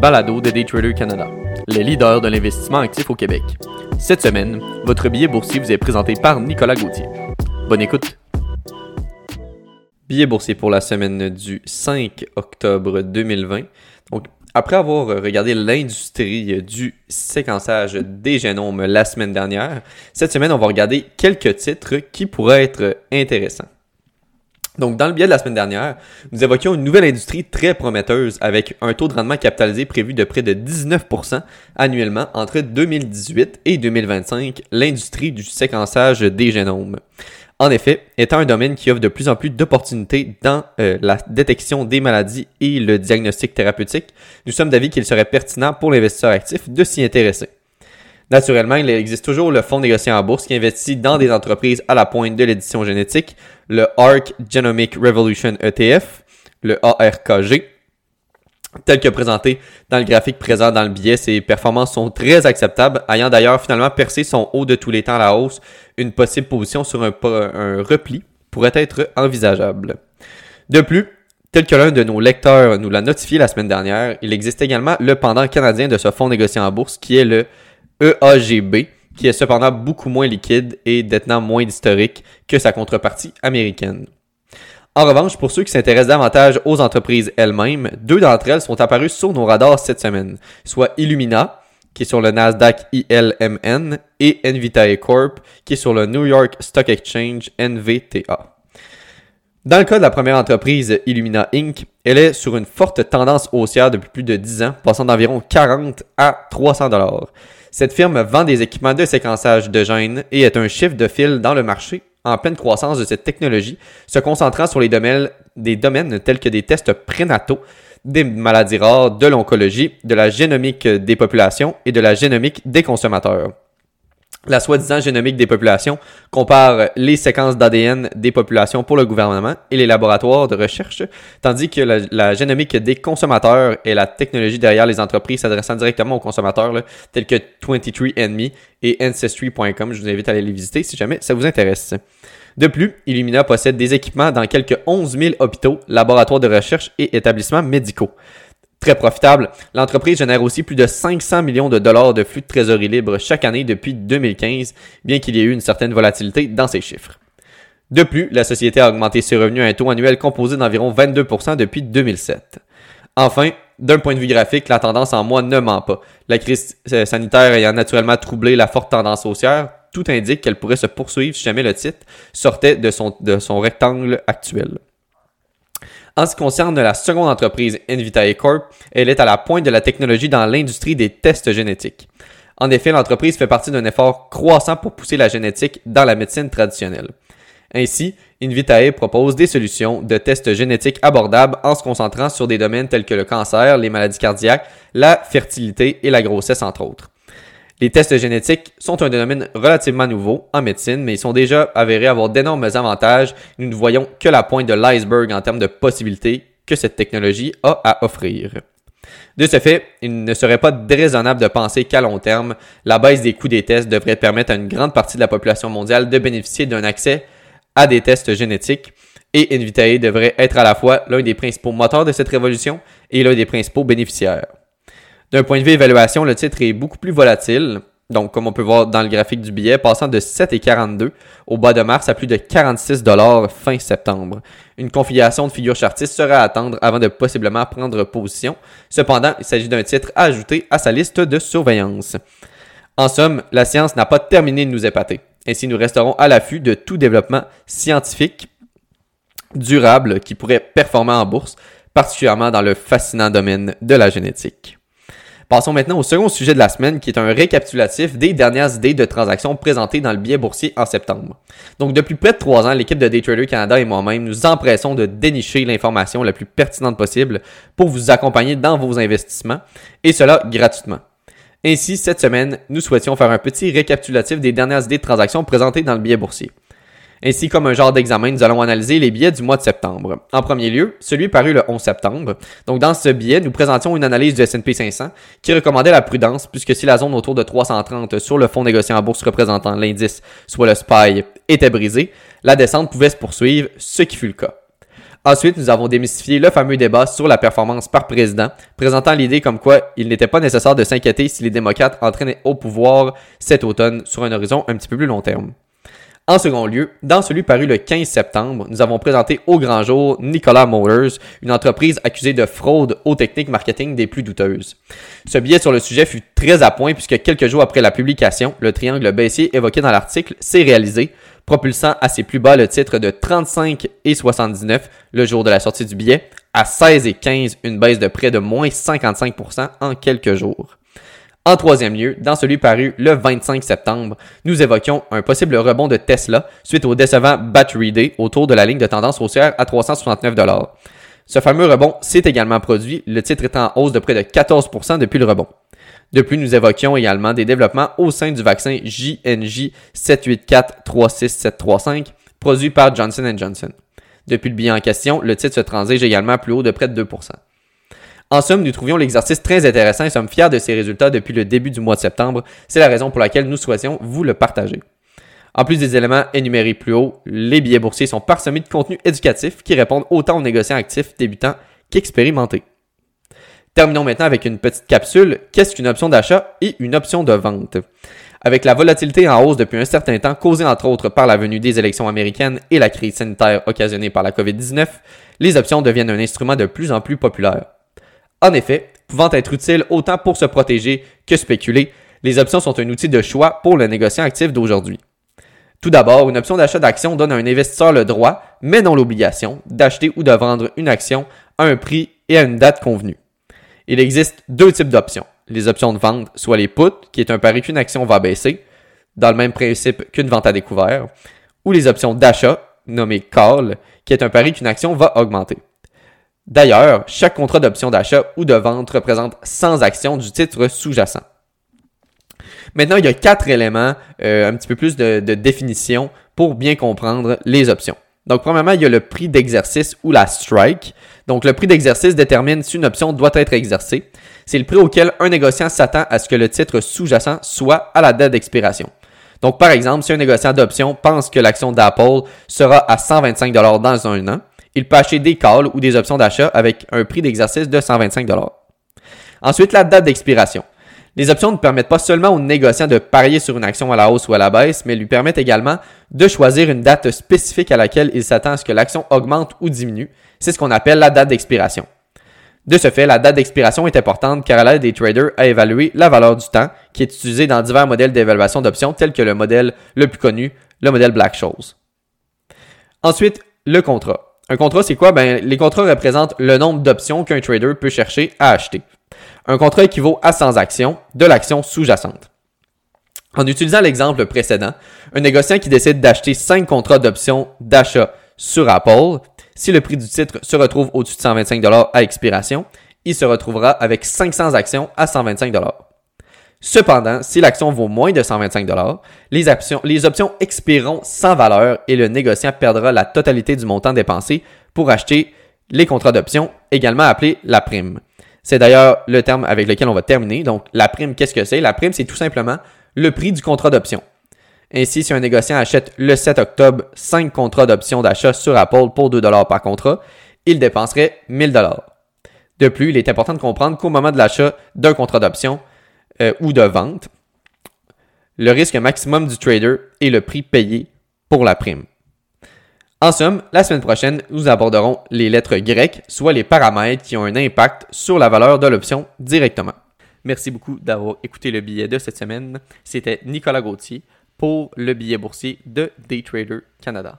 balado de Daytrader Canada, les leaders de l'investissement actif au Québec. Cette semaine, votre billet boursier vous est présenté par Nicolas Gauthier. Bonne écoute. Billet boursier pour la semaine du 5 octobre 2020. Donc, après avoir regardé l'industrie du séquençage des génomes la semaine dernière, cette semaine, on va regarder quelques titres qui pourraient être intéressants. Donc, dans le biais de la semaine dernière, nous évoquions une nouvelle industrie très prometteuse avec un taux de rendement capitalisé prévu de près de 19% annuellement entre 2018 et 2025, l'industrie du séquençage des génomes. En effet, étant un domaine qui offre de plus en plus d'opportunités dans euh, la détection des maladies et le diagnostic thérapeutique, nous sommes d'avis qu'il serait pertinent pour l'investisseur actif de s'y intéresser. Naturellement, il existe toujours le fonds négocié en bourse qui investit dans des entreprises à la pointe de l'édition génétique, le ARC Genomic Revolution ETF, le ARKG. Tel que présenté dans le graphique présent dans le billet, ses performances sont très acceptables, ayant d'ailleurs finalement percé son haut de tous les temps à la hausse. Une possible position sur un, un repli pourrait être envisageable. De plus, Tel que l'un de nos lecteurs nous l'a notifié la semaine dernière, il existe également le pendant canadien de ce fonds négocié en bourse qui est le EAGB, qui est cependant beaucoup moins liquide et détenant moins d'historique que sa contrepartie américaine. En revanche, pour ceux qui s'intéressent davantage aux entreprises elles-mêmes, deux d'entre elles sont apparues sur nos radars cette semaine, soit Illumina, qui est sur le Nasdaq ILMN, et Nvitae Corp, qui est sur le New York Stock Exchange NVTA. Dans le cas de la première entreprise, Illumina Inc., elle est sur une forte tendance haussière depuis plus de 10 ans, passant d'environ 40 à 300 dollars. Cette firme vend des équipements de séquençage de gènes et est un chiffre de fil dans le marché en pleine croissance de cette technologie, se concentrant sur les domaines, des domaines tels que des tests prénataux, des maladies rares, de l'oncologie, de la génomique des populations et de la génomique des consommateurs. La soi-disant génomique des populations compare les séquences d'ADN des populations pour le gouvernement et les laboratoires de recherche, tandis que la, génomique des consommateurs est la technologie derrière les entreprises s'adressant directement aux consommateurs, tels que 23andMe et Ancestry.com. Je vous invite à aller les visiter si jamais ça vous intéresse. De plus, Illumina possède des équipements dans quelques 11 000 hôpitaux, laboratoires de recherche et établissements médicaux. Très profitable, l'entreprise génère aussi plus de 500 millions de dollars de flux de trésorerie libre chaque année depuis 2015, bien qu'il y ait eu une certaine volatilité dans ces chiffres. De plus, la société a augmenté ses revenus à un taux annuel composé d'environ 22% depuis 2007. Enfin, d'un point de vue graphique, la tendance en mois ne ment pas. La crise euh, sanitaire ayant naturellement troublé la forte tendance haussière, tout indique qu'elle pourrait se poursuivre si jamais le titre sortait de son, de son rectangle actuel. En ce qui concerne la seconde entreprise, Invitae Corp, elle est à la pointe de la technologie dans l'industrie des tests génétiques. En effet, l'entreprise fait partie d'un effort croissant pour pousser la génétique dans la médecine traditionnelle. Ainsi, Invitae propose des solutions de tests génétiques abordables en se concentrant sur des domaines tels que le cancer, les maladies cardiaques, la fertilité et la grossesse entre autres. Les tests génétiques sont un domaine relativement nouveau en médecine, mais ils sont déjà avérés avoir d'énormes avantages. Nous ne voyons que la pointe de l'iceberg en termes de possibilités que cette technologie a à offrir. De ce fait, il ne serait pas déraisonnable de penser qu'à long terme, la baisse des coûts des tests devrait permettre à une grande partie de la population mondiale de bénéficier d'un accès à des tests génétiques et Invitae devrait être à la fois l'un des principaux moteurs de cette révolution et l'un des principaux bénéficiaires. D'un point de vue évaluation, le titre est beaucoup plus volatile. Donc, comme on peut voir dans le graphique du billet, passant de 7,42 au bas de mars à plus de 46 dollars fin septembre. Une configuration de figure chartiste sera à attendre avant de possiblement prendre position. Cependant, il s'agit d'un titre à ajouter à sa liste de surveillance. En somme, la science n'a pas terminé de nous épater. Ainsi, nous resterons à l'affût de tout développement scientifique durable qui pourrait performer en bourse, particulièrement dans le fascinant domaine de la génétique. Passons maintenant au second sujet de la semaine qui est un récapitulatif des dernières idées de transactions présentées dans le billet boursier en septembre. Donc depuis près de trois ans, l'équipe de Daytrader Canada et moi-même nous empressons de dénicher l'information la plus pertinente possible pour vous accompagner dans vos investissements et cela gratuitement. Ainsi, cette semaine, nous souhaitions faire un petit récapitulatif des dernières idées de transactions présentées dans le billet boursier. Ainsi, comme un genre d'examen, nous allons analyser les billets du mois de septembre. En premier lieu, celui paru le 11 septembre. Donc, dans ce billet, nous présentions une analyse du S&P 500 qui recommandait la prudence puisque si la zone autour de 330 sur le fonds négocié en bourse représentant l'indice, soit le SPY, était brisée, la descente pouvait se poursuivre, ce qui fut le cas. Ensuite, nous avons démystifié le fameux débat sur la performance par président, présentant l'idée comme quoi il n'était pas nécessaire de s'inquiéter si les démocrates entraînaient au pouvoir cet automne sur un horizon un petit peu plus long terme. En second lieu, dans celui paru le 15 septembre, nous avons présenté au grand jour Nicolas Motors, une entreprise accusée de fraude aux techniques marketing des plus douteuses. Ce billet sur le sujet fut très à point puisque quelques jours après la publication, le triangle baissier évoqué dans l'article s'est réalisé, propulsant à ses plus bas le titre de 35 et 79 le jour de la sortie du billet, à 16 et 15 une baisse de près de moins 55% en quelques jours. En troisième lieu, dans celui paru le 25 septembre, nous évoquions un possible rebond de Tesla suite au décevant Battery Day autour de la ligne de tendance haussière à 369 Ce fameux rebond s'est également produit, le titre étant en hausse de près de 14% depuis le rebond. De plus, nous évoquions également des développements au sein du vaccin JNJ 784-36735 produit par Johnson Johnson. Depuis le bilan en question, le titre se transige également plus haut de près de 2%. En somme, nous trouvions l'exercice très intéressant et sommes fiers de ses résultats depuis le début du mois de septembre. C'est la raison pour laquelle nous souhaitions vous le partager. En plus des éléments énumérés plus haut, les billets boursiers sont parsemés de contenus éducatifs qui répondent autant aux négociants actifs débutants qu'expérimentés. Terminons maintenant avec une petite capsule. Qu'est-ce qu'une option d'achat et une option de vente? Avec la volatilité en hausse depuis un certain temps causée entre autres par la venue des élections américaines et la crise sanitaire occasionnée par la COVID-19, les options deviennent un instrument de plus en plus populaire. En effet, pouvant être utiles autant pour se protéger que spéculer, les options sont un outil de choix pour le négociant actif d'aujourd'hui. Tout d'abord, une option d'achat d'action donne à un investisseur le droit, mais non l'obligation, d'acheter ou de vendre une action à un prix et à une date convenue. Il existe deux types d'options. Les options de vente, soit les puts, qui est un pari qu'une action va baisser, dans le même principe qu'une vente à découvert, ou les options d'achat, nommées call, qui est un pari qu'une action va augmenter. D'ailleurs, chaque contrat d'option d'achat ou de vente représente 100 actions du titre sous-jacent. Maintenant, il y a quatre éléments, euh, un petit peu plus de, de, définition pour bien comprendre les options. Donc, premièrement, il y a le prix d'exercice ou la strike. Donc, le prix d'exercice détermine si une option doit être exercée. C'est le prix auquel un négociant s'attend à ce que le titre sous-jacent soit à la date d'expiration. Donc, par exemple, si un négociant d'option pense que l'action d'Apple sera à 125 dans un an, il peut acheter des calls ou des options d'achat avec un prix d'exercice de 125 Ensuite, la date d'expiration. Les options ne permettent pas seulement au négociant de parier sur une action à la hausse ou à la baisse, mais lui permettent également de choisir une date spécifique à laquelle il s'attend à ce que l'action augmente ou diminue. C'est ce qu'on appelle la date d'expiration. De ce fait, la date d'expiration est importante car elle aide les traders à évaluer la valeur du temps qui est utilisée dans divers modèles d'évaluation d'options tels que le modèle le plus connu, le modèle Black-Scholes. Ensuite, le contrat. Un contrat, c'est quoi? Ben, les contrats représentent le nombre d'options qu'un trader peut chercher à acheter. Un contrat équivaut à 100 actions de l'action sous-jacente. En utilisant l'exemple précédent, un négociant qui décide d'acheter 5 contrats d'options d'achat sur Apple, si le prix du titre se retrouve au-dessus de 125 à expiration, il se retrouvera avec 500 actions à 125 Cependant, si l'action vaut moins de 125 les options, les options expireront sans valeur et le négociant perdra la totalité du montant dépensé pour acheter les contrats d'options, également appelés la prime. C'est d'ailleurs le terme avec lequel on va terminer. Donc, la prime, qu'est-ce que c'est? La prime, c'est tout simplement le prix du contrat d'option. Ainsi, si un négociant achète le 7 octobre 5 contrats d'options d'achat sur Apple pour 2 par contrat, il dépenserait 1000 De plus, il est important de comprendre qu'au moment de l'achat d'un contrat d'option, euh, ou de vente, le risque maximum du trader est le prix payé pour la prime. En somme, la semaine prochaine, nous aborderons les lettres grecques, soit les paramètres qui ont un impact sur la valeur de l'option directement. Merci beaucoup d'avoir écouté le billet de cette semaine. C'était Nicolas Gauthier pour le billet boursier de Daytrader Canada.